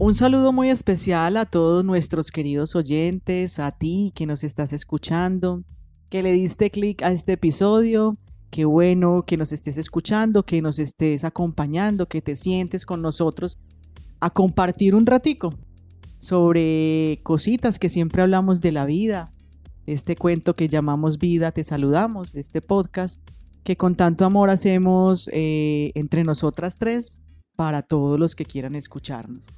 Un saludo muy especial a todos nuestros queridos oyentes, a ti que nos estás escuchando, que le diste clic a este episodio. Qué bueno que nos estés escuchando, que nos estés acompañando, que te sientes con nosotros a compartir un ratico sobre cositas que siempre hablamos de la vida, este cuento que llamamos vida, te saludamos, este podcast que con tanto amor hacemos eh, entre nosotras tres para todos los que quieran escucharnos.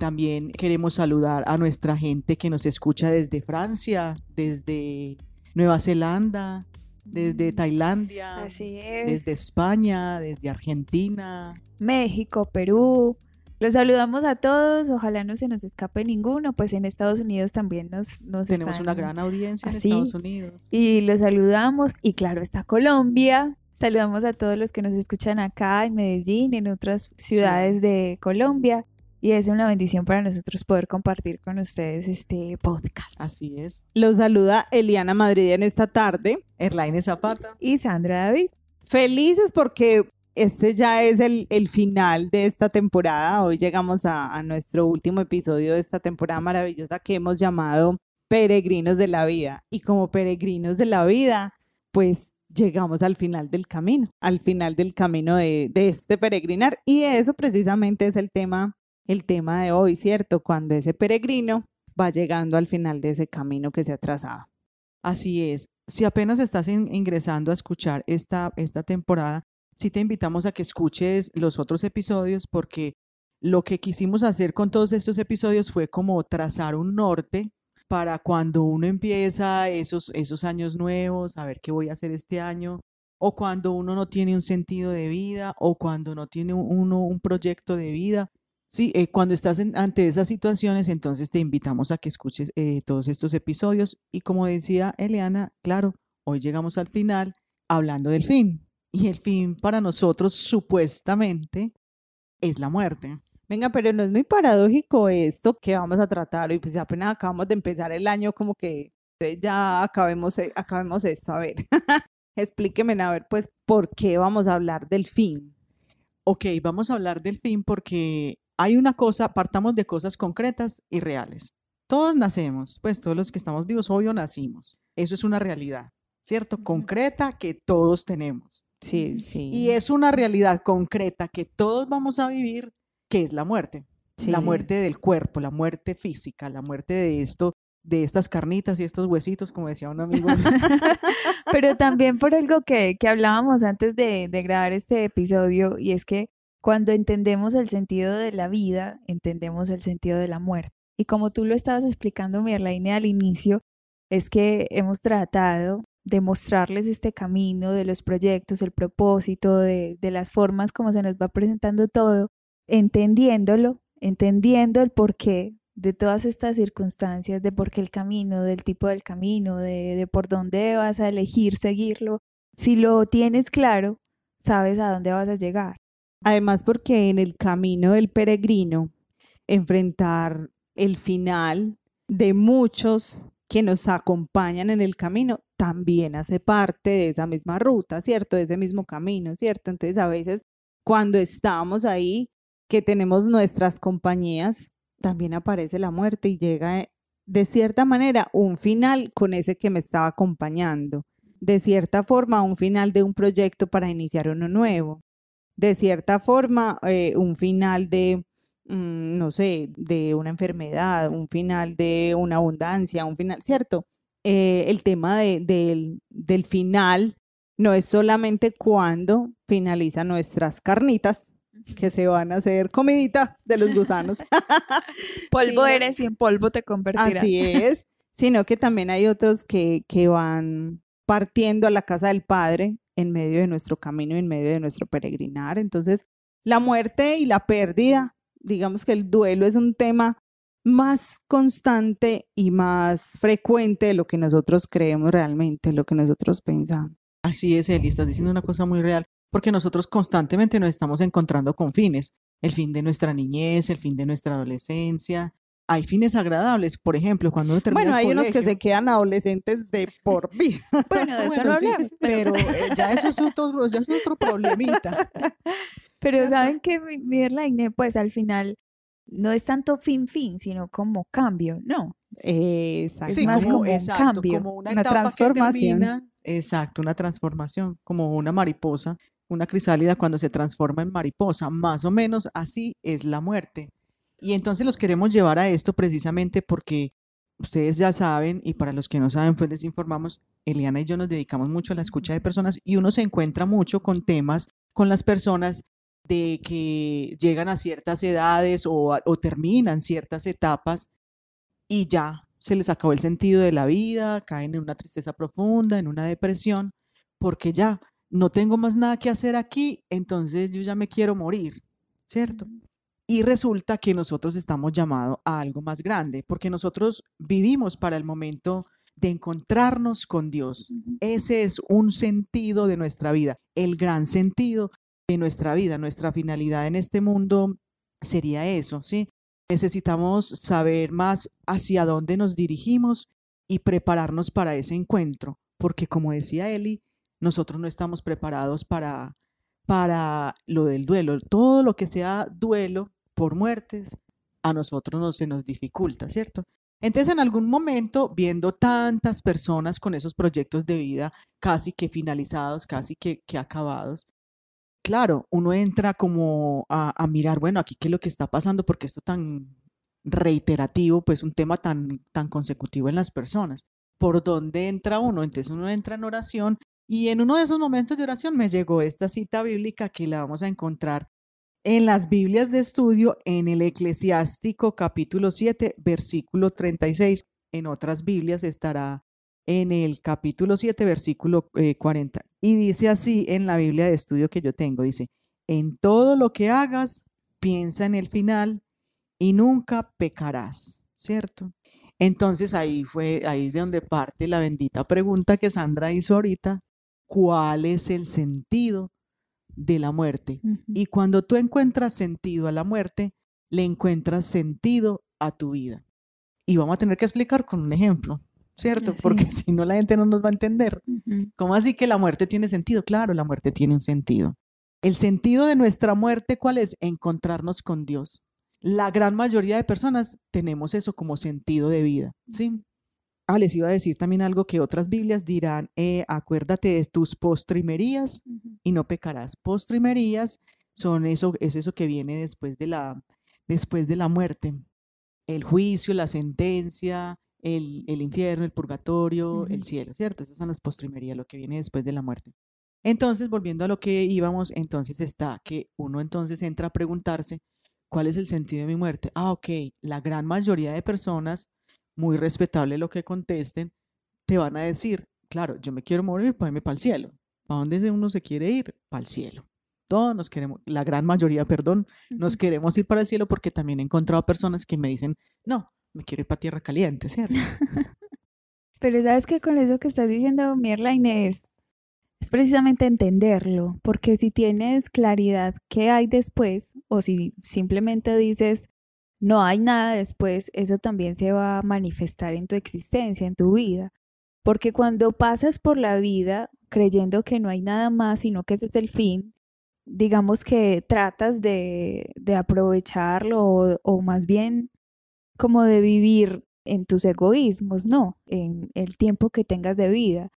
También queremos saludar a nuestra gente que nos escucha desde Francia, desde Nueva Zelanda, desde Tailandia, desde España, desde Argentina, México, Perú. Los saludamos a todos, ojalá no se nos escape ninguno, pues en Estados Unidos también nos, nos Tenemos una gran audiencia en Estados Unidos. Y los saludamos, y claro, está Colombia, saludamos a todos los que nos escuchan acá en Medellín, en otras ciudades de Colombia, y es una bendición para nosotros poder compartir con ustedes este podcast. Así es. Los saluda Eliana Madrid en esta tarde. Erlaine Zapata. Y Sandra David. Felices porque este ya es el, final de esta temporada. Hoy llegamos a, a nuestro último episodio de esta temporada maravillosa que hemos llamado Peregrinos de la Vida. Y como peregrinos de la vida, pues llegamos al final del camino, al final del camino de, de, este peregrinar. Y eso precisamente es el tema el tema de hoy, ¿cierto? Cuando ese peregrino va llegando al final de ese camino que se ha trazado. Así es. Si apenas estás ingresando a escuchar esta, esta temporada, sí te invitamos a que escuches los otros episodios porque lo que quisimos hacer con todos estos episodios fue como trazar un norte para cuando uno empieza esos, esos años nuevos, a ver qué voy a hacer este año, o cuando uno no tiene un sentido de vida, o cuando no tiene uno un proyecto de vida, Sí, eh, cuando estás ante esas situaciones, entonces te invitamos a que escuches eh, todos estos episodios. Y como decía Eliana, claro, hoy llegamos al final hablando del fin. Y el fin para nosotros supuestamente es la muerte. Venga, pero no es muy paradójico esto que vamos a tratar hoy, pues apenas acabamos de empezar el año, como que ya acabemos, eh, acabemos esto. A ver, explíqueme, a ver, pues, ¿por qué vamos a hablar del fin? Ok, vamos a hablar del fin porque hay una cosa, partamos de cosas concretas y reales. Todos nacemos, pues todos los que estamos vivos, obvio, nacimos. Eso es una realidad, ¿cierto? Concreta que todos tenemos. Sí, sí. Y es una realidad concreta que todos vamos a vivir, que es la muerte. La muerte del cuerpo, la muerte física, la muerte de esto, de estas carnitas y estos huesitos, como decía un amigo. Pero también por algo que, que hablábamos antes de, de grabar este episodio, y es que cuando entendemos el sentido de la vida, entendemos el sentido de la muerte. Y como tú lo estabas explicando, Mirlaine, al inicio, es que hemos tratado de mostrarles este camino de los proyectos, el propósito, de, de las formas como se nos va presentando todo, entendiéndolo, entendiendo el porqué de todas estas circunstancias, de por qué el camino, del tipo del camino, de, de por dónde vas a elegir seguirlo. Si lo tienes claro, sabes a dónde vas a llegar. Además, porque en el camino del peregrino, enfrentar el final de muchos que nos acompañan en el camino también hace parte de esa misma ruta, ¿cierto? De ese mismo camino, ¿cierto? Entonces, a veces cuando estamos ahí, que tenemos nuestras compañías, también aparece la muerte y llega de cierta manera un final con ese que me estaba acompañando, de cierta forma un final de un proyecto para iniciar uno nuevo de cierta forma, eh, un final de, mm, no sé, de una enfermedad, un final de una abundancia, un final, ¿cierto? Eh, el tema del, del final no es solamente cuando finalizan nuestras carnitas, que se van a hacer comidita de los gusanos. polvo eres y en polvo te convertirás. Así es, sino que también hay otros que, que van partiendo a la casa del Padre en medio de nuestro camino, en medio de nuestro peregrinar. Entonces, la muerte y la pérdida, digamos que el duelo es un tema más constante y más frecuente de lo que nosotros creemos realmente, lo que nosotros pensamos. Así es, Eli, estás diciendo una cosa muy real, porque nosotros constantemente nos estamos encontrando con fines, el fin de nuestra niñez, el fin de nuestra adolescencia, hay fines agradables, por ejemplo, cuando uno termina Bueno, hay unos que se quedan adolescentes de por vida. Bueno, de eso no Pero eh, ya eso es otro, ya es otro problemita. Pero saben que, Mirlaine, pues al final no es tanto fin fin, sino como cambio, ¿no? Exacto. Es más como un cambio, como una, una etapa que transformación. termina. exacto, una transformación, como una mariposa, una crisálida cuando se transforma en mariposa. Más o menos así es la muerte. Y entonces los queremos llevar a esto precisamente porque ustedes ya saben, y para los que no saben, pues les informamos, Eliana y yo nos dedicamos mucho a la escucha de personas y uno se encuentra mucho con temas con las personas de que llegan a ciertas edades o, o terminan ciertas etapas y ya se les acabó el sentido de la vida, caen en una tristeza profunda, en una depresión, porque ya no tengo más nada que hacer aquí, entonces yo ya me quiero morir, ¿cierto? Y resulta que nosotros estamos llamados a algo más grande, porque nosotros vivimos para el momento de encontrarnos con Dios. Ese es un sentido de nuestra vida, el gran sentido de nuestra vida, nuestra finalidad en este mundo sería eso, ¿sí? Necesitamos saber más hacia dónde nos dirigimos y prepararnos para ese encuentro, porque como decía Eli, nosotros no estamos preparados para, para lo del duelo. Todo lo que sea duelo por muertes, a nosotros no se nos dificulta, ¿cierto? Entonces, en algún momento, viendo tantas personas con esos proyectos de vida casi que finalizados, casi que, que acabados, claro, uno entra como a, a mirar, bueno, aquí qué es lo que está pasando, porque esto tan reiterativo, pues un tema tan, tan consecutivo en las personas. ¿Por dónde entra uno? Entonces uno entra en oración y en uno de esos momentos de oración me llegó esta cita bíblica que la vamos a encontrar en las Biblias de estudio en el Eclesiástico capítulo 7, versículo 36. En otras Biblias estará en el capítulo 7, versículo eh, 40. Y dice así en la Biblia de estudio que yo tengo, dice, en todo lo que hagas, piensa en el final y nunca pecarás, ¿cierto? Entonces ahí fue, ahí de donde parte la bendita pregunta que Sandra hizo ahorita, ¿cuál es el sentido de la muerte? Y cuando tú encuentras sentido a la muerte, le encuentras sentido a tu vida. Y vamos a tener que explicar con un ejemplo, ¿cierto? Así Porque si no la gente no nos va a entender. Ujú. ¿Cómo así que la muerte tiene sentido? Claro, la muerte tiene un sentido. El sentido de nuestra muerte, ¿cuál es? Encontrarnos con Dios. La gran mayoría de personas tenemos eso como sentido de vida, ¿sí? Ah, les iba a decir también algo que otras Biblias dirán, eh, acuérdate de tus postrimerías y no pecarás. Postrimerías son eso, es eso que viene después de la, después de la muerte. El juicio, la sentencia, el, el infierno, el purgatorio, el cielo, ¿cierto? Esas son las postrimerías, lo que viene después de la muerte. Entonces, volviendo a lo que íbamos, entonces está que uno entonces entra a preguntarse, ¿cuál es el sentido de mi muerte? Ah, ok, la gran mayoría de personas, muy respetable lo que contesten, te van a decir, claro, yo me quiero morir para irme para el cielo. ¿Para dónde uno se quiere ir? Para el cielo. Todos nos queremos, la gran mayoría, perdón, nos queremos ir para el cielo porque también he encontrado personas que me dicen, no, me quiero ir para tierra caliente, ¿cierto? Pero sabes que con eso que estás diciendo, Mierline, es, es precisamente entenderlo, porque si tienes claridad qué hay después, o si simplemente dices no hay nada después, eso también se va a manifestar en tu existencia, en tu vida. Porque cuando pasas por la vida creyendo que no hay nada más, sino que ese es el fin, digamos que tratas de, de aprovecharlo o, o más bien como de vivir en tus egoísmos, no, en el tiempo que tengas de vida.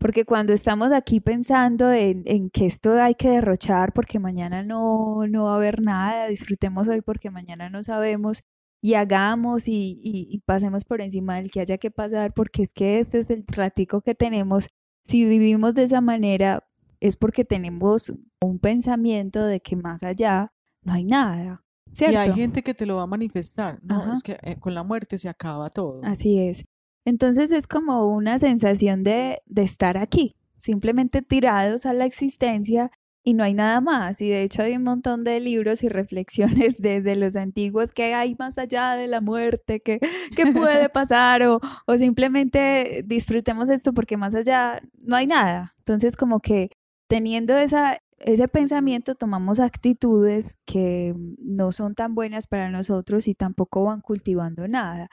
Porque cuando estamos aquí pensando en, en que esto hay que derrochar porque mañana no, no va a haber nada, disfrutemos hoy porque mañana no sabemos y hagamos y, y- y pasemos por encima del que haya que pasar porque es que este es el ratico que tenemos. Si vivimos de esa manera es porque tenemos un pensamiento de que más allá no hay nada, ¿cierto? Y hay gente que te lo va a manifestar. No, Ajá. es que eh, con la muerte se acaba todo. Así es. Entonces es como una sensación de, de estar aquí, simplemente tirados a la existencia y no hay nada más. Y de hecho hay un montón de libros y reflexiones desde los antiguos que hay más allá de la muerte, que, que puede pasar o, o simplemente disfrutemos esto porque más allá no hay nada. Entonces como que teniendo esa, ese pensamiento tomamos actitudes que no son tan buenas para nosotros y tampoco van cultivando nada.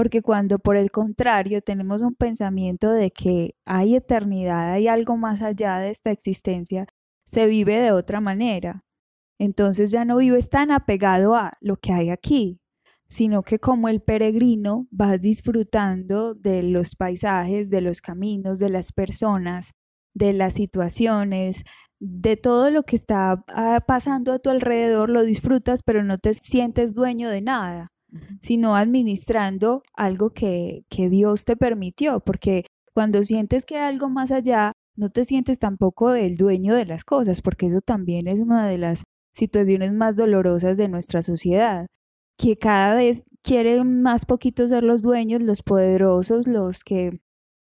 Porque cuando por el contrario tenemos un pensamiento de que hay eternidad, hay algo más allá de esta existencia, se vive de otra manera. Entonces ya no vives tan apegado a lo que hay aquí, sino que como el peregrino vas disfrutando de los paisajes, de los caminos, de las personas, de las situaciones, de todo lo que está ah, pasando a tu alrededor, lo disfrutas, pero no te sientes dueño de nada, sino administrando algo que, que Dios te permitió, porque cuando sientes que hay algo más allá, no te sientes tampoco el dueño de las cosas, porque eso también es una de las situaciones más dolorosas de nuestra sociedad, que cada vez quieren más poquitos ser los dueños, los poderosos, los que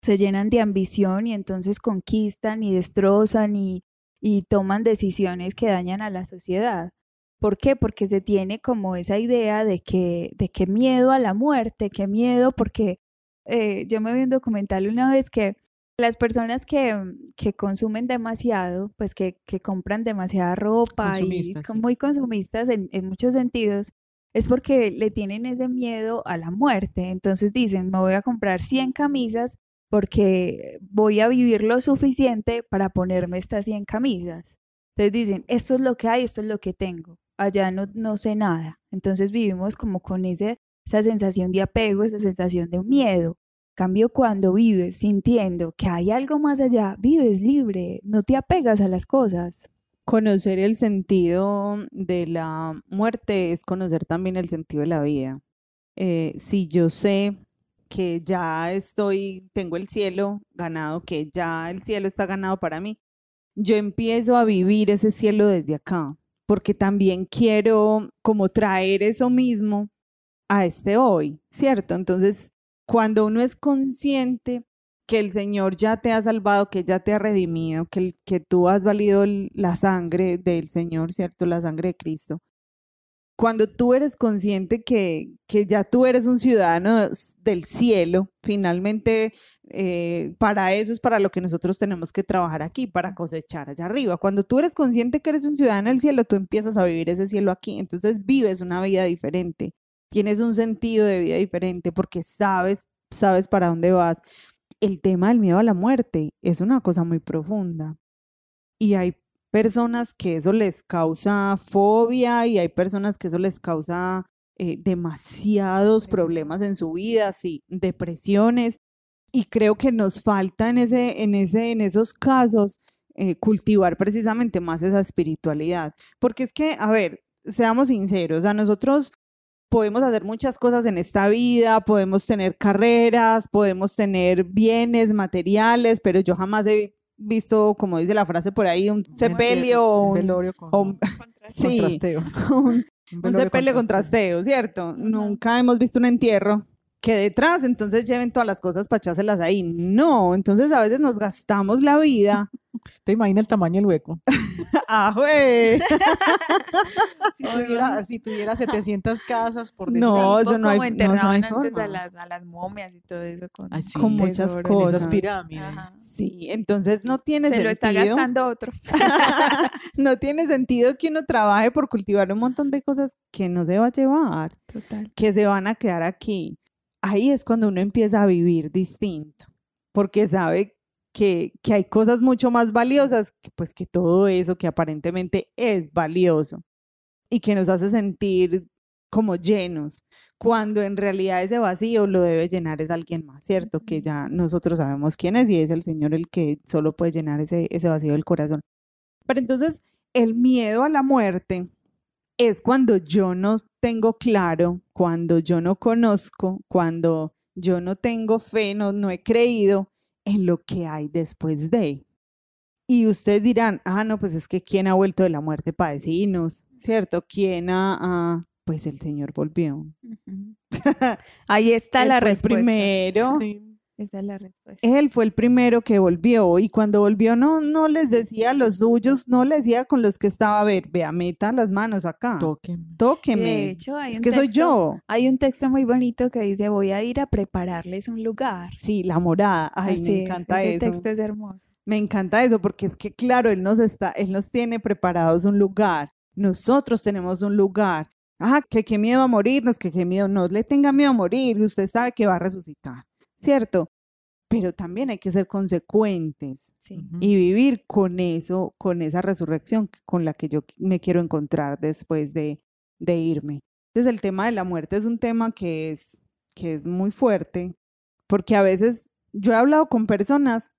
se llenan de ambición y entonces conquistan y destrozan y, y toman decisiones que dañan a la sociedad. ¿Por qué? Porque se tiene como esa idea de que, de que miedo a la muerte, que miedo, porque eh, yo me vi un documental una vez que las personas que, que consumen demasiado, pues que, que, compran demasiada ropa y son muy consumistas en, en muchos sentidos, es porque le tienen ese miedo a la muerte. Entonces dicen, me voy a comprar 100 camisas porque voy a vivir lo suficiente para ponerme estas 100 camisas. Entonces dicen, esto es lo que hay, esto es lo que tengo. Allá no, no sé nada. Entonces vivimos como con ese, esa sensación de apego, esa sensación de miedo. Cambio cuando vives sintiendo que hay algo más allá, vives libre, no te apegas a las cosas. Conocer el sentido de la muerte es conocer también el sentido de la vida. Eh, si yo sé que ya estoy, tengo el cielo ganado, que ya el cielo está ganado para mí, yo empiezo a vivir ese cielo desde acá, porque también quiero como traer eso mismo a este hoy, ¿cierto? Entonces, cuando uno es consciente que el Señor ya te ha salvado, que ya te ha redimido, que, que tú has valido la sangre del Señor, ¿cierto? La sangre de Cristo. Cuando tú eres consciente que, que ya tú eres un ciudadano del cielo, finalmente eh, para eso es para lo que nosotros tenemos que trabajar aquí, para cosechar allá arriba. Cuando tú eres consciente que eres un ciudadano del cielo, tú empiezas a vivir ese cielo aquí, entonces vives una vida diferente tienes un sentido de vida diferente porque sabes, sabes para dónde vas. El tema del miedo a la muerte es una cosa muy profunda. Y hay personas que eso les causa fobia y hay personas que eso les causa eh, demasiados problemas en su vida, sí, depresiones. Y creo que nos falta en, ese, en, ese, en esos casos eh, cultivar precisamente más esa espiritualidad. Porque es que, a ver, seamos sinceros, a nosotros podemos hacer muchas cosas en esta vida, podemos tener carreras, podemos tener bienes materiales, pero yo jamás he visto, como dice la frase por ahí, un sepelio o un, velorio con, sí, contrasteo. un, sepelio con trasteo, ¿cierto? Nunca hemos visto un entierro que detrás entonces lleven todas las cosas para echárselas ahí. No, entonces a veces nos gastamos la vida. ¿Te imaginas el tamaño del hueco? ¡Ah, güey! si, tuviera, si tuviera 700 casas por decir. No, eso no hay, como enterraban no, antes a las, a las momias y todo eso con, Ay, sí, con muchas cosas. esas pirámides. Ajá. Sí, entonces no tiene Se sentido. lo está gastando otro. no tiene sentido que uno trabaje por cultivar un montón de cosas que no se va a llevar, Total. que se van a quedar aquí. Ahí es cuando uno empieza a vivir distinto, porque sabe que, que hay cosas mucho más valiosas, que, pues que todo eso que aparentemente es valioso y que nos hace sentir como llenos, cuando en realidad ese vacío lo debe llenar es alguien más, ¿cierto? Que ya nosotros sabemos quién es y es el Señor el que solo puede llenar ese, ese vacío del corazón. Pero entonces el miedo a la muerte es cuando yo no tengo claro, cuando yo no conozco, cuando yo no tengo fe, no, no he creído en lo que hay después de. Y ustedes dirán, ah, no, pues es que ¿quién ha vuelto de la muerte para decirnos? ¿Cierto? ¿Quién ha...? ah, pues el Señor volvió. Ahí está la respuesta. primero. Sí. Esa es la respuesta. Él fue el primero que volvió y cuando volvió no, no les decía a los suyos, no les decía con los que estaba, a ver, vea, meta las manos acá, Tóquenme. tóqueme, De hecho, hay es un que soy yo. Hay un texto muy bonito que dice, voy a ir a prepararles un lugar. Sí, la morada, ay, Así me es, encanta ese eso. texto es hermoso. Me encanta eso porque es que claro, él nos está, él nos tiene preparados un lugar. Nosotros tenemos un lugar. Ah, que qué miedo a morirnos, que qué miedo, no le tenga miedo a morir, y usted sabe que va a resucitar, ¿cierto? Pero también hay que ser consecuentes Sí. Y vivir con eso, con esa resurrección con la que yo me quiero encontrar después de, de irme. Entonces el tema de la muerte es un tema que es, que es muy fuerte, porque a veces yo he hablado con personas,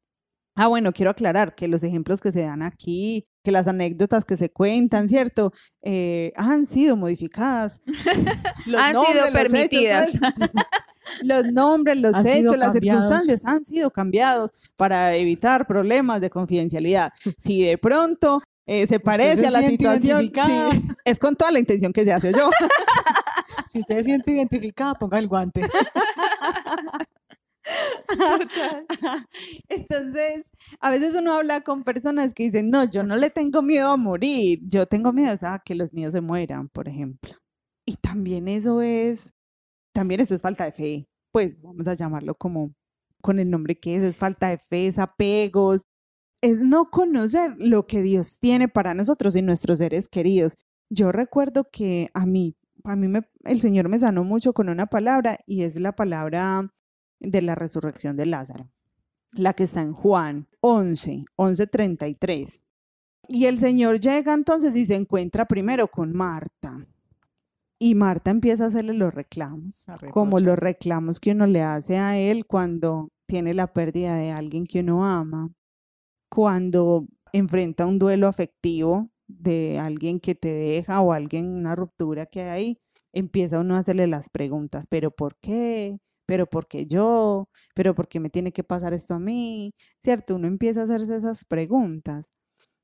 ah, bueno, quiero aclarar que los ejemplos que se dan aquí, que las anécdotas que se cuentan, ¿cierto? Eh, han sido modificadas. Los han sido permitidas. pues, los nombres, los Han hechos, las circunstancias han sido cambiados para evitar problemas de confidencialidad. Si de pronto eh, se parece se a la situación, sí, es con toda la intención que se hace yo. Si usted se siente identificada, ponga el guante. Entonces, a veces uno habla con personas que dicen, no, yo no le tengo miedo a morir, yo tengo miedo a que los míos se mueran, por ejemplo. Y también eso es, también eso es falta de fe, pues vamos a llamarlo como con el nombre que es, es falta de fe, es apegos, es no conocer lo que Dios tiene para nosotros y nuestros seres queridos. Yo recuerdo que a mí, a mí me, el Señor me sanó mucho con una palabra y es la palabra de la resurrección de Lázaro, la que está en Juan 11, 11:33. Y el Señor llega entonces y se encuentra primero con Marta. Y Marta empieza a hacerle los reclamos, como los reclamos que uno le hace a él cuando tiene la pérdida de alguien que uno ama, cuando enfrenta un duelo afectivo de alguien que te deja o alguien, una ruptura que hay empieza uno a hacerle las preguntas, pero ¿por qué? ¿Pero por qué yo? ¿Pero por qué me tiene que pasar esto a mí? ¿Cierto? Uno empieza a hacerse esas preguntas.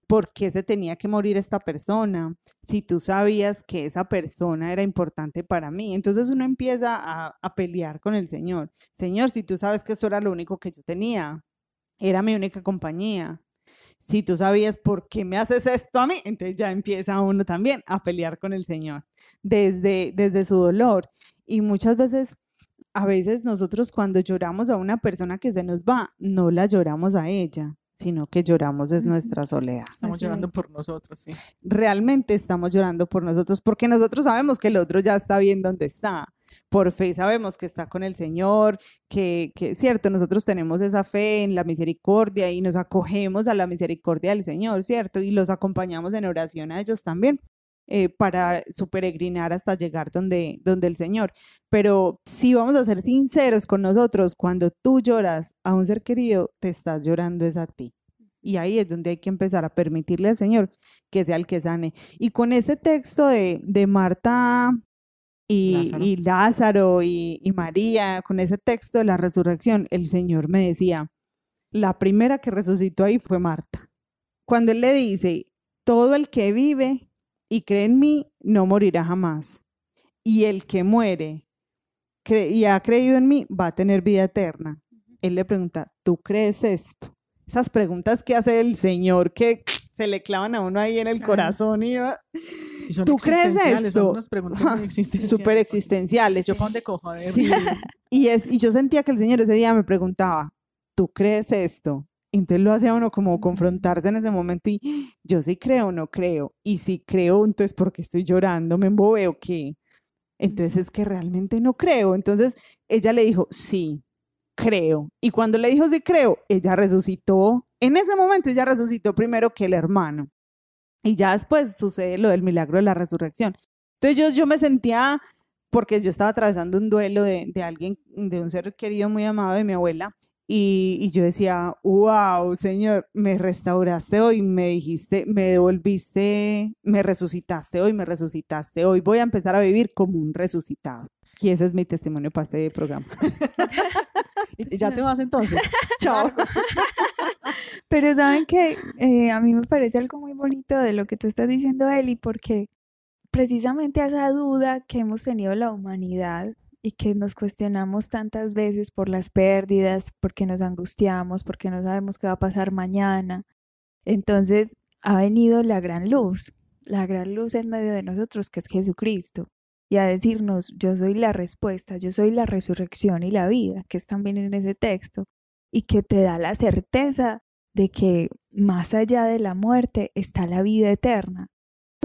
¿Por qué se tenía que morir esta persona? Si tú sabías que esa persona era importante para mí. Entonces uno empieza a, a pelear con el Señor. Señor, si tú sabes que esto era lo único que yo tenía, era mi única compañía. Si tú sabías por qué me haces esto a mí, entonces ya empieza uno también a pelear con el Señor desde, desde su dolor. Y muchas veces, a veces nosotros cuando lloramos a una persona que se nos va, no la lloramos a ella, sino que lloramos es nuestra soledad. Estamos Así llorando es. por nosotros, sí. Realmente estamos llorando por nosotros porque nosotros sabemos que el otro ya está bien donde está. Por fe sabemos que está con el Señor, que, que cierto, nosotros tenemos esa fe en la misericordia y nos acogemos a la misericordia del Señor, ¿cierto? Y los acompañamos en oración a ellos también eh, para su peregrinar hasta llegar donde, donde el Señor. Pero si vamos a ser sinceros con nosotros, cuando tú lloras a un ser querido, te estás llorando es a ti. Y ahí es donde hay que empezar a permitirle al Señor que sea el que sane. Y con ese texto de, de Marta y Lázaro. y, Lázaro y, y María, con ese texto de la resurrección, el Señor me decía, la primera que resucitó ahí fue Marta. Cuando Él le dice, todo el que vive y cree en mí no morirá jamás. Y el que muere y ha creído en mí va a tener vida eterna. Él le pregunta, ¿tú crees esto? Esas preguntas que hace el Señor que se le clavan a uno ahí en el corazón y Y son ¿Tú crees existenciales, Son esto? unas preguntas muy existenciales. súper existenciales. Yo para dónde cojo, a ver. Sí. Y, es, y yo sentía que el Señor ese día me preguntaba, ¿tú crees esto? Entonces lo hacía uno como confrontarse en ese momento y yo sí creo o no creo. Y si creo, entonces ¿por qué estoy llorando? ¿Me embobeo qué? Entonces es que realmente no creo. Entonces ella le dijo, sí, creo. Y cuando le dijo sí creo, ella resucitó. En ese momento ella resucitó primero que el hermano. Y ya después sucede lo del milagro de la resurrección. Entonces yo, yo me sentía, porque yo estaba atravesando un duelo de, de alguien, de un ser querido muy amado de mi abuela, y, y yo decía, wow, Señor, me restauraste hoy, me dijiste, me devolviste, me resucitaste hoy, me resucitaste hoy, voy a empezar a vivir como un resucitado. Y ese es mi testimonio para este programa. Y ya te vas entonces. Chao. Pero saben que eh, a mí me parece algo muy bonito de lo que tú estás diciendo, Eli, porque precisamente esa duda que hemos tenido la humanidad y que nos cuestionamos tantas veces por las pérdidas, porque nos angustiamos, porque no sabemos qué va a pasar mañana. Entonces ha venido la gran luz, la gran luz en medio de nosotros, que es Jesucristo, y a decirnos, yo soy la respuesta, yo soy la resurrección y la vida, que es también en ese texto, y que te da la certeza de que más allá de la muerte está la vida eterna.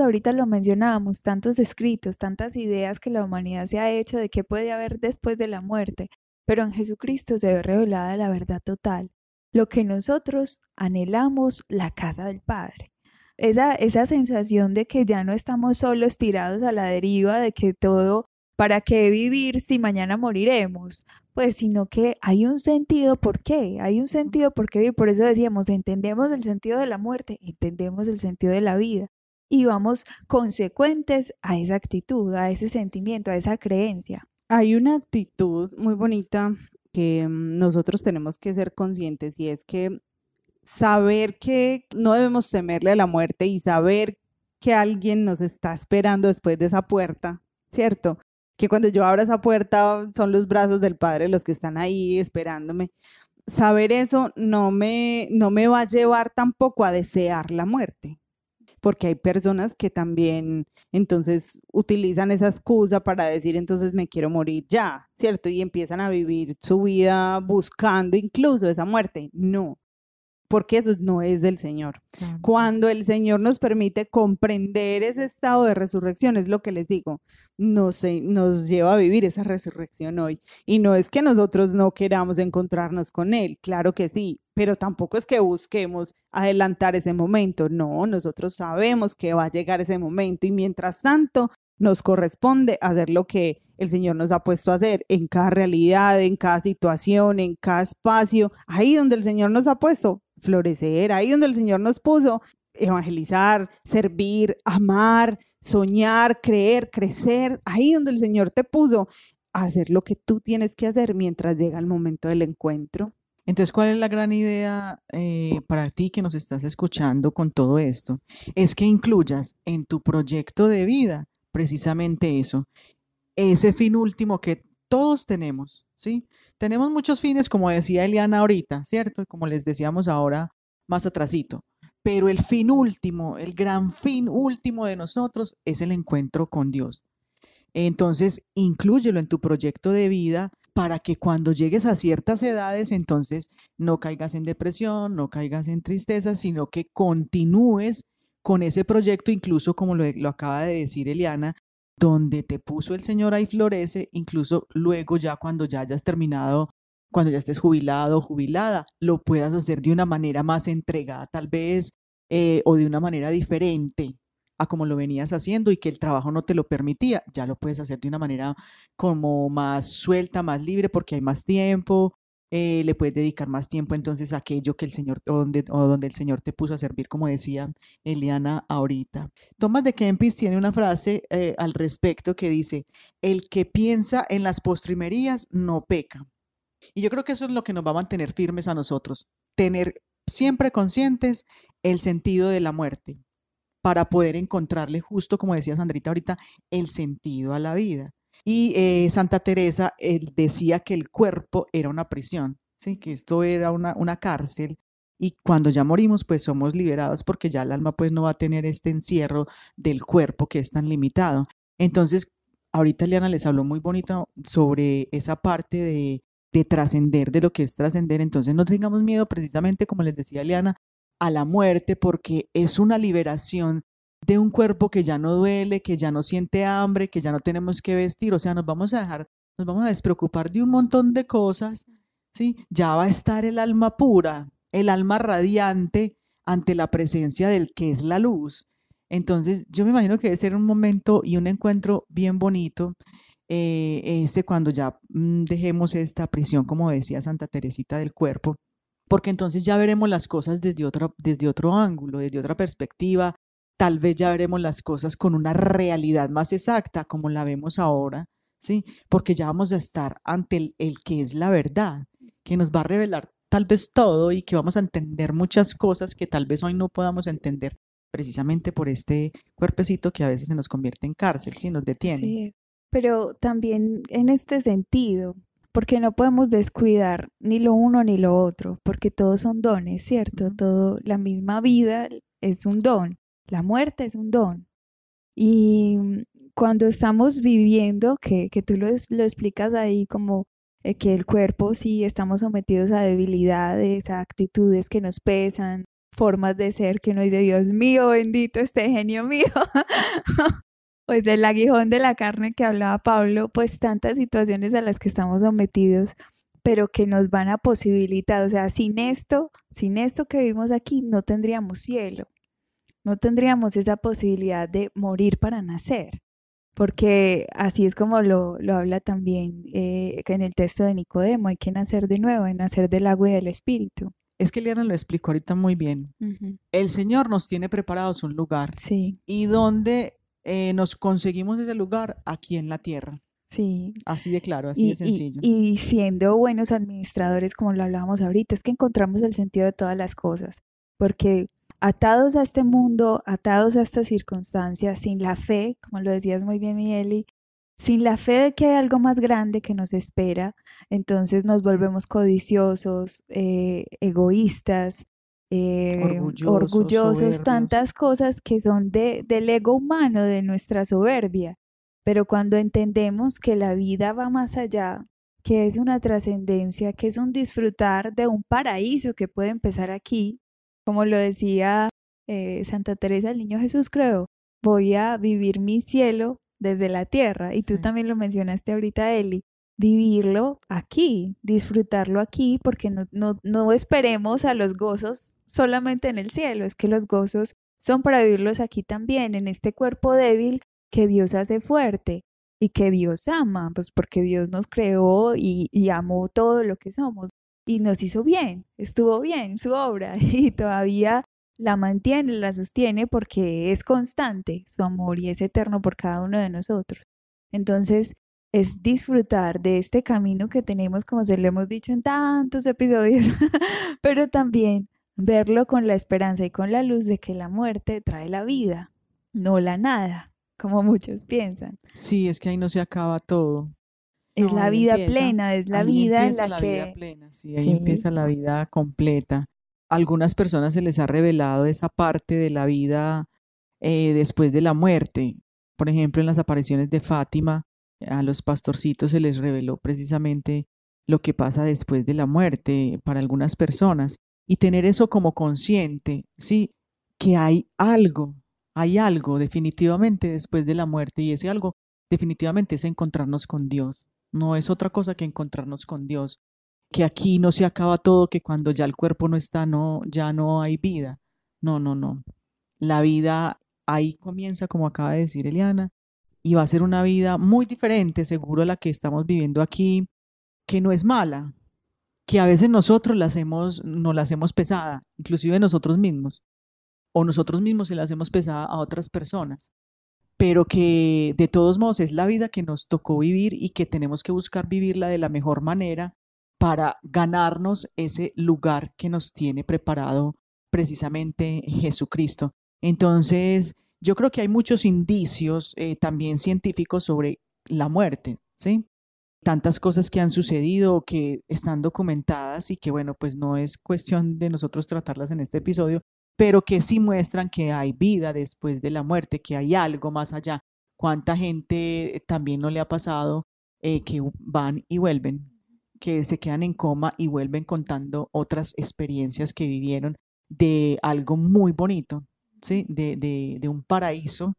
Ahorita lo mencionábamos, tantos escritos, tantas ideas que la humanidad se ha hecho de qué puede haber después de la muerte, pero en Jesucristo se ve revelada la verdad total, lo que nosotros anhelamos, la casa del Padre. esa, esa sensación de que ya no estamos solos tirados a la deriva, de que todo, ¿para qué vivir si mañana moriremos? Pues sino que hay un sentido por qué, hay un sentido por qué vivir. Por eso decíamos, entendemos el sentido de la muerte, entendemos el sentido de la vida y vamos consecuentes a esa actitud, a ese sentimiento, a esa creencia. Hay una actitud muy bonita que mm, nosotros tenemos que ser conscientes y es que saber que no debemos temerle a la muerte y saber que alguien nos está esperando después de esa puerta, ¿cierto? Que cuando yo abra esa puerta son los brazos del Padre los que están ahí esperándome. Saber eso no me, no me va a llevar tampoco a desear la muerte, porque hay personas que también entonces utilizan esa excusa para decir entonces me quiero morir ya, ¿cierto? Y empiezan a vivir su vida buscando incluso esa muerte. No, porque eso no es del Señor. Cuando el Señor nos permite comprender ese estado de resurrección, es lo que les digo, nos, nos lleva a vivir esa resurrección hoy. Y no es que nosotros no queramos encontrarnos con Él, claro que sí, pero tampoco es que busquemos adelantar ese momento, no, nosotros sabemos que va a llegar ese momento y mientras tanto nos corresponde hacer lo que el Señor nos ha puesto a hacer en cada realidad, en cada situación, en cada espacio, ahí donde el Señor nos ha puesto, florecer, ahí donde el Señor nos puso, evangelizar, servir, amar, soñar, creer, crecer, ahí donde el Señor te puso, hacer lo que tú tienes que hacer mientras llega el momento del encuentro. Entonces, ¿cuál es la gran idea eh, para ti que nos estás escuchando con todo esto? Es que incluyas en tu proyecto de vida precisamente eso, ese fin último que todos tenemos, ¿sí? Tenemos muchos fines, como decía Eliana ahorita, ¿cierto? Como les decíamos ahora más atrasito. Pero el fin último, el gran fin último de nosotros es el encuentro con Dios. Entonces, inclúyelo en tu proyecto de vida para que cuando llegues a ciertas edades, entonces no caigas en depresión, no caigas en tristeza, sino que continúes con ese proyecto, incluso como lo, acaba de decir Eliana, donde te puso el Señor ahí florece, incluso luego ya cuando ya hayas terminado, cuando ya estés jubilado o jubilada, lo puedas hacer de una manera más entregada tal vez eh, o de una manera diferente a como lo venías haciendo y que el trabajo no te lo permitía, ya lo puedes hacer de una manera como más suelta, más libre porque hay más tiempo, eh, le puedes dedicar más tiempo entonces a aquello que el Señor, o donde, donde el Señor te puso a servir, como decía Eliana ahorita. Thomas de Kempis tiene una frase eh, al respecto que dice, el que piensa en las postrimerías no peca. Y yo creo que eso es lo que nos va a mantener firmes a nosotros, tener siempre conscientes el sentido de la muerte para poder encontrarle justo, como decía Sandrita ahorita, el sentido a la vida. Y eh, Santa Teresa decía que el cuerpo era una prisión, ¿sí? que esto era una, una cárcel y cuando ya morimos pues somos liberados porque ya el alma pues no va a tener este encierro del cuerpo que es tan limitado. Entonces, ahorita Liana les habló muy bonito sobre esa parte de, de trascender, de lo que es trascender. Entonces no tengamos miedo precisamente, como les decía Liana, a la muerte porque es una liberación de un cuerpo que ya no duele, que ya no siente hambre, que ya no tenemos que vestir, o sea, nos vamos a dejar, nos vamos a despreocupar de un montón de cosas, ¿sí? Ya va a estar el alma pura, el alma radiante ante la presencia del que es la luz. Entonces, yo me imagino que debe ser un momento y un encuentro bien bonito, eh, ese cuando ya mm, dejemos esta prisión, como decía Santa Teresita del cuerpo, porque entonces ya veremos las cosas desde otro, desde otro ángulo, desde otra perspectiva, tal vez ya veremos las cosas con una realidad más exacta como la vemos ahora, ¿sí? Porque ya vamos a estar ante el, el que es la verdad, que nos va a revelar tal vez todo y que vamos a entender muchas cosas que tal vez hoy no podamos entender precisamente por este cuerpecito que a veces se nos convierte en cárcel, si nos detiene. Sí, pero también en este sentido, porque no podemos descuidar ni lo uno ni lo otro, porque todos son dones, ¿cierto? Todo, la misma vida es un don. La muerte es un don. Y cuando estamos viviendo, que, tú lo, lo, explicas ahí como eh, que el cuerpo sí estamos sometidos a debilidades, a actitudes que nos pesan, formas de ser que uno dice, Dios mío, bendito este genio mío. pues del aguijón de la carne que hablaba Pablo, pues tantas situaciones a las que estamos sometidos, pero que nos van a posibilitar, o sea, sin esto, sin esto que vivimos aquí, no tendríamos cielo no tendríamos esa posibilidad de morir para nacer, porque así es como lo, lo habla también eh, en el texto de Nicodemo, hay que nacer de nuevo, hay nacer del agua y del espíritu. Es que Eliana lo explicó ahorita muy bien. El Señor nos tiene preparados un lugar. Sí. ¿Y dónde eh, nos conseguimos ese lugar? Aquí en la tierra. Sí. Así de claro, así de sencillo. Y, siendo buenos administradores, como lo hablábamos ahorita, es que encontramos el sentido de todas las cosas. Porque atados a este mundo, atados a estas circunstancias, sin la fe, como lo decías muy bien, Mieli, sin la fe de que hay algo más grande que nos espera, entonces nos volvemos codiciosos, eh, egoístas, eh, orgullosos, tantas cosas que son de, del ego humano, de nuestra soberbia. Pero cuando entendemos que la vida va más allá, que es una trascendencia, que es un disfrutar de un paraíso que puede empezar aquí, como lo decía eh, Santa Teresa, el Niño Jesús creo, voy a vivir mi cielo desde la tierra. Y tú también lo mencionaste ahorita, Eli, vivirlo aquí, disfrutarlo aquí, porque no, no, no esperemos a los gozos solamente en el cielo, es que los gozos son para vivirlos aquí también, en este cuerpo débil que Dios hace fuerte y que Dios ama, pues porque Dios nos creó y, y, amó todo lo que somos y nos hizo bien, estuvo bien su obra y todavía la mantiene, la sostiene porque es constante su amor y es eterno por cada uno de nosotros. Entonces, es disfrutar de este camino que tenemos, como se lo hemos dicho en tantos episodios, pero también verlo con la esperanza y con la luz de que la muerte trae la vida, no la nada, como muchos piensan. Sí, es que ahí no se acaba todo. Es la vida plena, es la vida en la, la que... vida plena, sí, ahí empieza la vida completa algunas personas se les ha revelado esa parte de la vida eh, después de la muerte. Por ejemplo, en las apariciones de Fátima, a los pastorcitos se les reveló precisamente lo que pasa después de la muerte para algunas personas. Y tener eso como consciente, sí, que hay algo, hay algo definitivamente después de la muerte y ese algo definitivamente es encontrarnos con Dios. No es otra cosa que encontrarnos con Dios que aquí no se acaba todo, que cuando ya el cuerpo no está, no, ya no hay vida. No, no, no. La vida ahí comienza, como acaba de decir Eliana, y va a ser una vida muy diferente, seguro, a la que estamos viviendo aquí, que no es mala, que a veces nosotros la hacemos, no la hacemos pesada, inclusive nosotros mismos, o nosotros mismos se la hacemos pesada a otras personas, pero que de todos modos es la vida que nos tocó vivir y que tenemos que buscar vivirla de la mejor manera para ganarnos ese lugar que nos tiene preparado precisamente Jesucristo. Entonces, yo creo que hay muchos indicios eh, también científicos sobre la muerte, ¿sí? Tantas cosas que han sucedido, que están documentadas y que, bueno, pues no es cuestión de nosotros tratarlas en este episodio, pero que sí muestran que hay vida después de la muerte, que hay algo más allá. ¿Cuánta gente también no le ha pasado eh, que van y vuelven? que se quedan en coma y vuelven contando otras experiencias que vivieron de algo muy bonito, ¿sí? De, de, un paraíso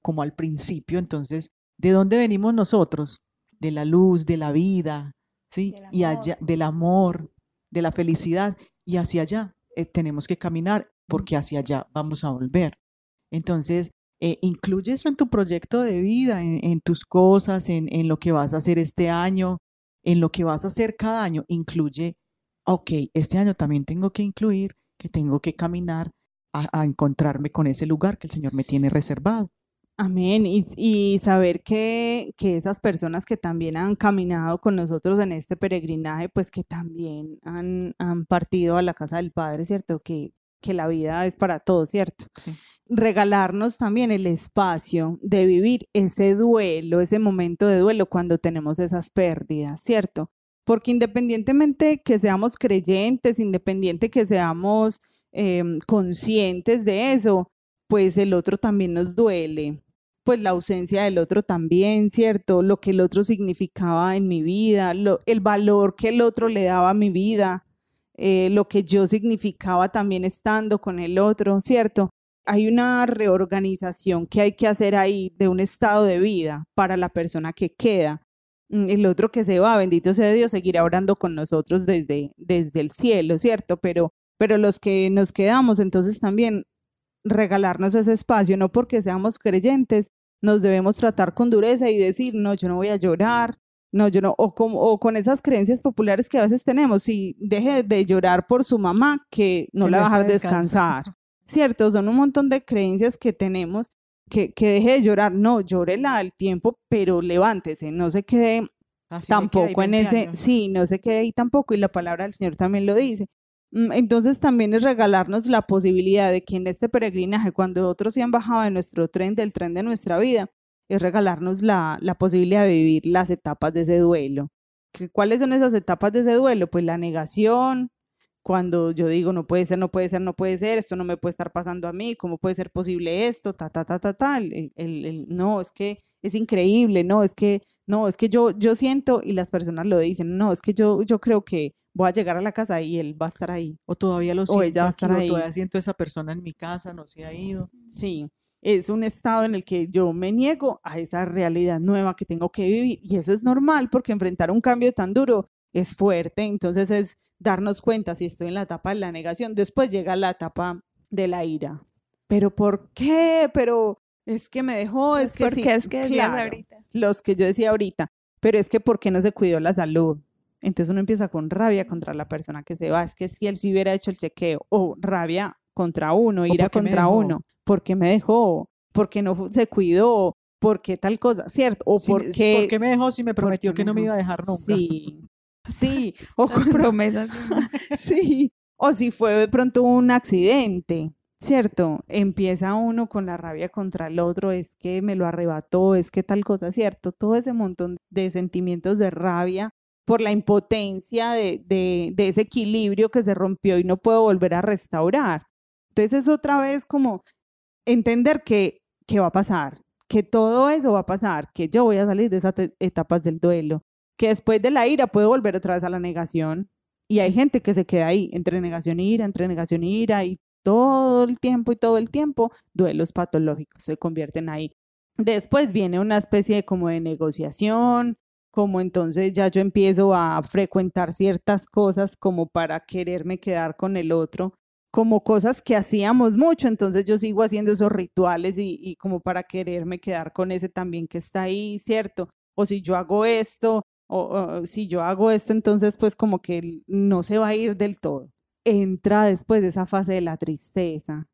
como al principio. Entonces, ¿de dónde venimos nosotros? De la luz, de la vida, ¿sí? Y allá, del amor, de la felicidad. Y hacia allá eh, tenemos que caminar porque hacia allá vamos a volver. Entonces, eh, incluye eso en tu proyecto de vida, en, tus cosas, en, en, lo que vas a hacer este año, en lo que vas a hacer cada año incluye, ok, este año también tengo que incluir que tengo que caminar a, encontrarme con ese lugar que el Señor me tiene reservado. Amén. Y, saber que, que, esas personas que también han caminado con nosotros en este peregrinaje, pues que también han, han partido a la casa del Padre, ¿cierto? Que, que la vida es para todos, ¿cierto? Sí regalarnos también el espacio de vivir ese duelo, ese momento de duelo cuando tenemos esas pérdidas, ¿cierto? Porque independientemente que seamos creyentes, independiente que seamos em, conscientes de eso, pues el otro también nos duele, pues la ausencia del otro también, ¿cierto? Lo que el otro significaba en mi vida, el valor que el otro le daba a mi vida, eh, lo que yo significaba también estando con el otro, ¿cierto? hay una reorganización que hay que hacer ahí de un estado de vida para la persona que queda. Mm, el otro que se va, bendito sea Dios, seguirá orando con nosotros desde, desde el cielo, ¿cierto? Pero, pero los que nos quedamos, entonces también regalarnos ese espacio, no porque seamos creyentes, nos debemos tratar con dureza y decir, no, yo no voy a llorar, no, yo no, o, como, o con esas creencias populares que a veces tenemos, si deje de llorar por su mamá, que no Que la va a dejar descansar, ¿cierto? Son un montón de creencias que tenemos que, que deje de llorar, no, llórela al tiempo, pero levántese, no se quede Así tampoco en 20 ese, años. sí, no se quede ahí tampoco, y la palabra del Señor también lo dice. Mm, Entonces también es regalarnos la posibilidad de que en este peregrinaje, cuando otros se han bajado de nuestro tren, del tren de nuestra vida, es regalarnos la, la posibilidad de vivir las etapas de ese duelo. ¿Que- ¿Cuáles son esas etapas de ese duelo? Pues la negación, cuando yo digo, no puede ser, no puede ser, no puede ser, esto no me puede estar pasando a mí, ¿cómo puede ser posible esto? Ta, ta, ta, ta, ta. el- el- el- no, es que es increíble, no, es que, no, es que yo, yo siento y las personas lo dicen, no, es que yo, yo creo que voy a llegar a la casa y él va a estar ahí. O todavía lo o siento ella va a aquí, estar o ahí. todavía siento esa persona en mi casa, no se ha ido. Sí, es un estado en el que yo me niego a esa realidad nueva que tengo que vivir y eso es normal porque enfrentar un cambio tan duro es fuerte, entonces es darnos cuenta si estoy en la etapa de la negación, después llega la etapa de la ira. Pero ¿por qué? Pero es que me dejó, es, Es que porque sí, es que claro, ahorita. los que yo decía ahorita, pero es que ¿por qué no se cuidó la salud? Entonces uno empieza con rabia contra la persona que se va, es que si él sí hubiera hecho el chequeo, o rabia contra uno, ira ¿por qué me contra uno, ¿por qué me dejó? ¿Por qué no se cuidó? ¿Por qué tal cosa? ¿Cierto? O Si me- por ¿Por qué... me dejó si me prometió que me no me iba a dejar nunca? Sí, sí, o cuando- promesas. Sí, o si fue de pronto un accidente, ¿cierto? Empieza uno con la rabia contra el otro, es que me lo arrebató, es que tal cosa, ¿cierto? Todo ese montón de sentimientos de rabia por la impotencia de, de, de ese equilibrio que se rompió y no puedo volver a restaurar. Entonces es otra vez como entender que, que va a pasar, que todo eso va a pasar, que yo voy a salir de esas te- etapas del duelo, que después de la ira puedo volver otra vez a la negación. Y hay gente que se queda ahí, entre negación y ira, entre negación y ira, y todo el tiempo y todo el tiempo, duelos patológicos se convierten ahí. Después viene una especie de como de negociación, como entonces ya yo empiezo a frecuentar ciertas cosas como para quererme quedar con el otro, como cosas que hacíamos mucho, entonces yo sigo haciendo esos rituales y, como para quererme quedar con ese también que está ahí, ¿cierto? O si yo hago esto, o, si yo hago esto, entonces pues como que no se va a ir del todo. Entra después esa fase de la tristeza,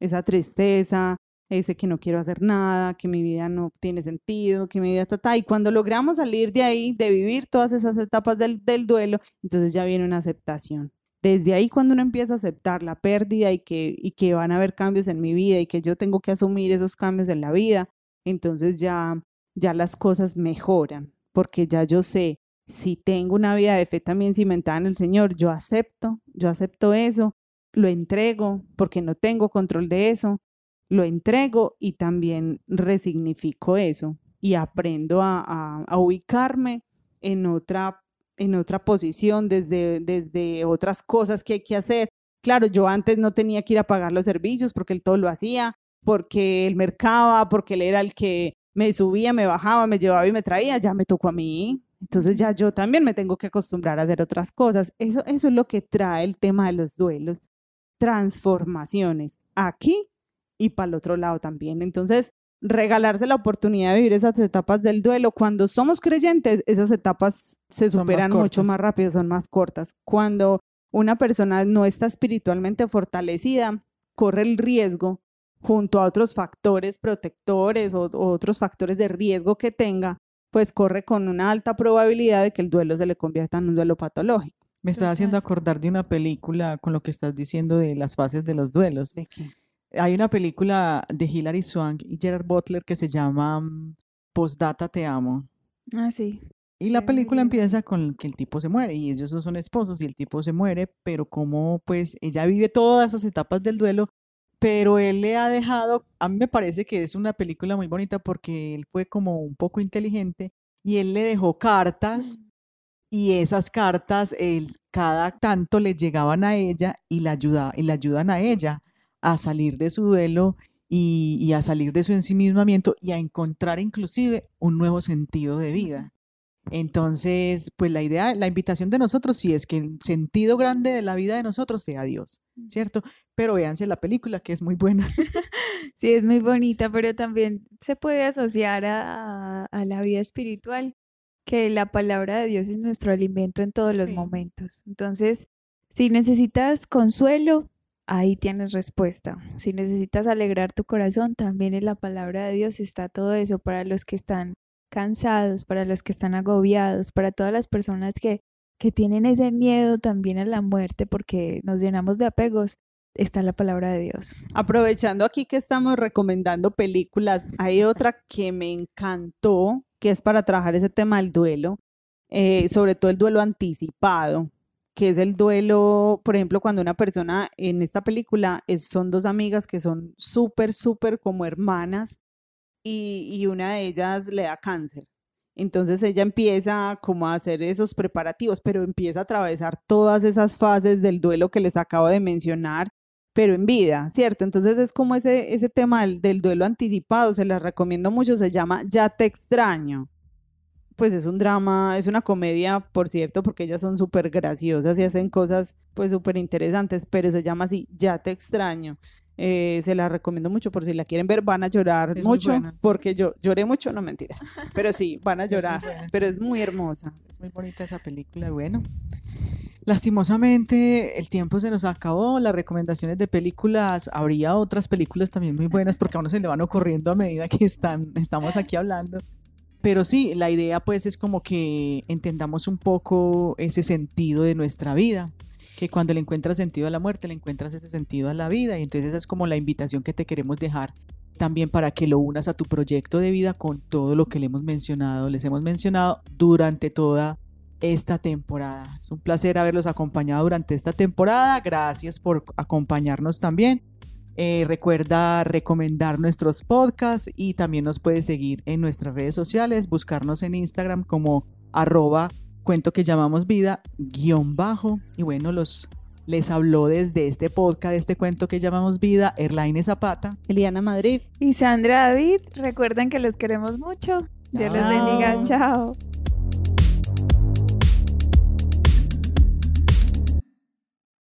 esa tristeza, ese que no quiero hacer nada, que mi vida no tiene sentido, que mi vida está, ta, y cuando logramos salir de ahí, de vivir todas esas etapas del, del duelo, entonces ya viene una aceptación. Desde ahí cuando uno empieza a aceptar la pérdida y que, y que van a haber cambios en mi vida y que yo tengo que asumir esos cambios en la vida, entonces ya, ya las cosas mejoran, porque ya yo sé, si tengo una vida de fe también cimentada en el Señor, yo acepto, yo acepto eso, lo entrego porque no tengo control de eso, lo entrego y también resignifico eso y aprendo a, a- a ubicarme en otra, en otra posición desde, desde otras cosas que hay que hacer. Claro, yo antes no tenía que ir a pagar los servicios porque él todo lo hacía, porque él mercaba, porque él era el que me subía, me bajaba, me llevaba y me traía, ya me tocó a mí. Entonces ya yo también me tengo que acostumbrar a hacer otras cosas. Eso, eso es lo que trae el tema de los duelos, transformaciones aquí y para el otro lado también. Entonces, regalarse la oportunidad de vivir esas etapas del duelo. Cuando somos creyentes, esas etapas se más superan mucho más rápido, son más cortas. Cuando una persona no está espiritualmente fortalecida, corre el riesgo junto a otros factores protectores o, o otros factores de riesgo que tenga, pues corre con una alta probabilidad de que el duelo se le convierta en un duelo patológico. Me está haciendo acordar de una película con lo que estás diciendo de las fases de los duelos. ¿De qué? Hay una película de Hilary Swank y Gerard Butler que se llama mm, Postdata Te Amo. Ah, sí. Y la película empieza con que el tipo se muere y ellos dos son esposos y el tipo se muere, pero como pues ella vive todas esas etapas del duelo, pero él le ha dejado, a mí me parece que es una película muy bonita porque él fue como un poco inteligente y él le dejó cartas y esas cartas él, cada tanto le llegaban a ella y la ayuda, y le ayudan a ella a salir de su duelo y, y a salir de su ensimismamiento y a encontrar inclusive un nuevo sentido de vida. Entonces, pues la idea, la invitación de nosotros sí es que el sentido grande de la vida de nosotros sea Dios, ¿cierto? Pero véanse la película que es muy buena. Sí, es muy bonita, pero también se puede asociar a, a la vida espiritual, que la palabra de Dios es nuestro alimento en todos los momentos. Entonces, si necesitas consuelo, ahí tienes respuesta. Si necesitas alegrar tu corazón, también en la palabra de Dios está todo eso para los que están cansados, para los que están agobiados, para todas las personas que, que tienen ese miedo también a la muerte porque nos llenamos de apegos, está la palabra de Dios. Aprovechando aquí que estamos recomendando películas, hay otra que me encantó, que es para trabajar ese tema del duelo, eh, sobre todo el duelo anticipado, que es el duelo, por ejemplo, cuando una persona en esta película es, son dos amigas que son súper, súper como hermanas y, y una de ellas le da cáncer. Entonces ella empieza como a hacer esos preparativos, pero empieza a atravesar todas esas fases del duelo que les acabo de mencionar pero en vida, ¿cierto? Entonces es como ese, ese tema del, del duelo anticipado, se las recomiendo mucho, se llama Ya te extraño. Pues es un drama, es una comedia, por cierto, porque ellas son súper graciosas y hacen cosas pues súper interesantes, pero se llama así, Ya te extraño. Eh, se la recomiendo mucho por si la quieren ver, van a llorar Es mucho, porque yo lloré mucho, no mentiras, pero sí, van a Es llorar, buena, pero es muy hermosa. Es muy bonita esa película, bueno. Lastimosamente el tiempo se nos acabó, las recomendaciones de películas, habría otras películas también muy buenas porque a uno se le van ocurriendo a medida que están, estamos aquí hablando. Pero sí, la idea pues es como que entendamos un poco ese sentido de nuestra vida, que cuando le encuentras sentido a la muerte, le encuentras ese sentido a la vida y entonces esa es como la invitación que te queremos dejar también para que lo unas a tu proyecto de vida con todo lo que le hemos mencionado, les hemos mencionado durante toda esta temporada. Es un placer haberlos acompañado durante esta temporada. Gracias por acompañarnos también. Eh, recuerda recomendar nuestros podcasts y también nos puedes seguir en nuestras redes sociales, buscarnos en Instagram como arroba cuento que llamamos vida guion bajo. Y bueno, los les habló desde este podcast, de este cuento que llamamos vida, Erlaine Zapata. Eliana Madrid. Y Sandra David, recuerden que los queremos mucho. Dios los bendiga. Chao.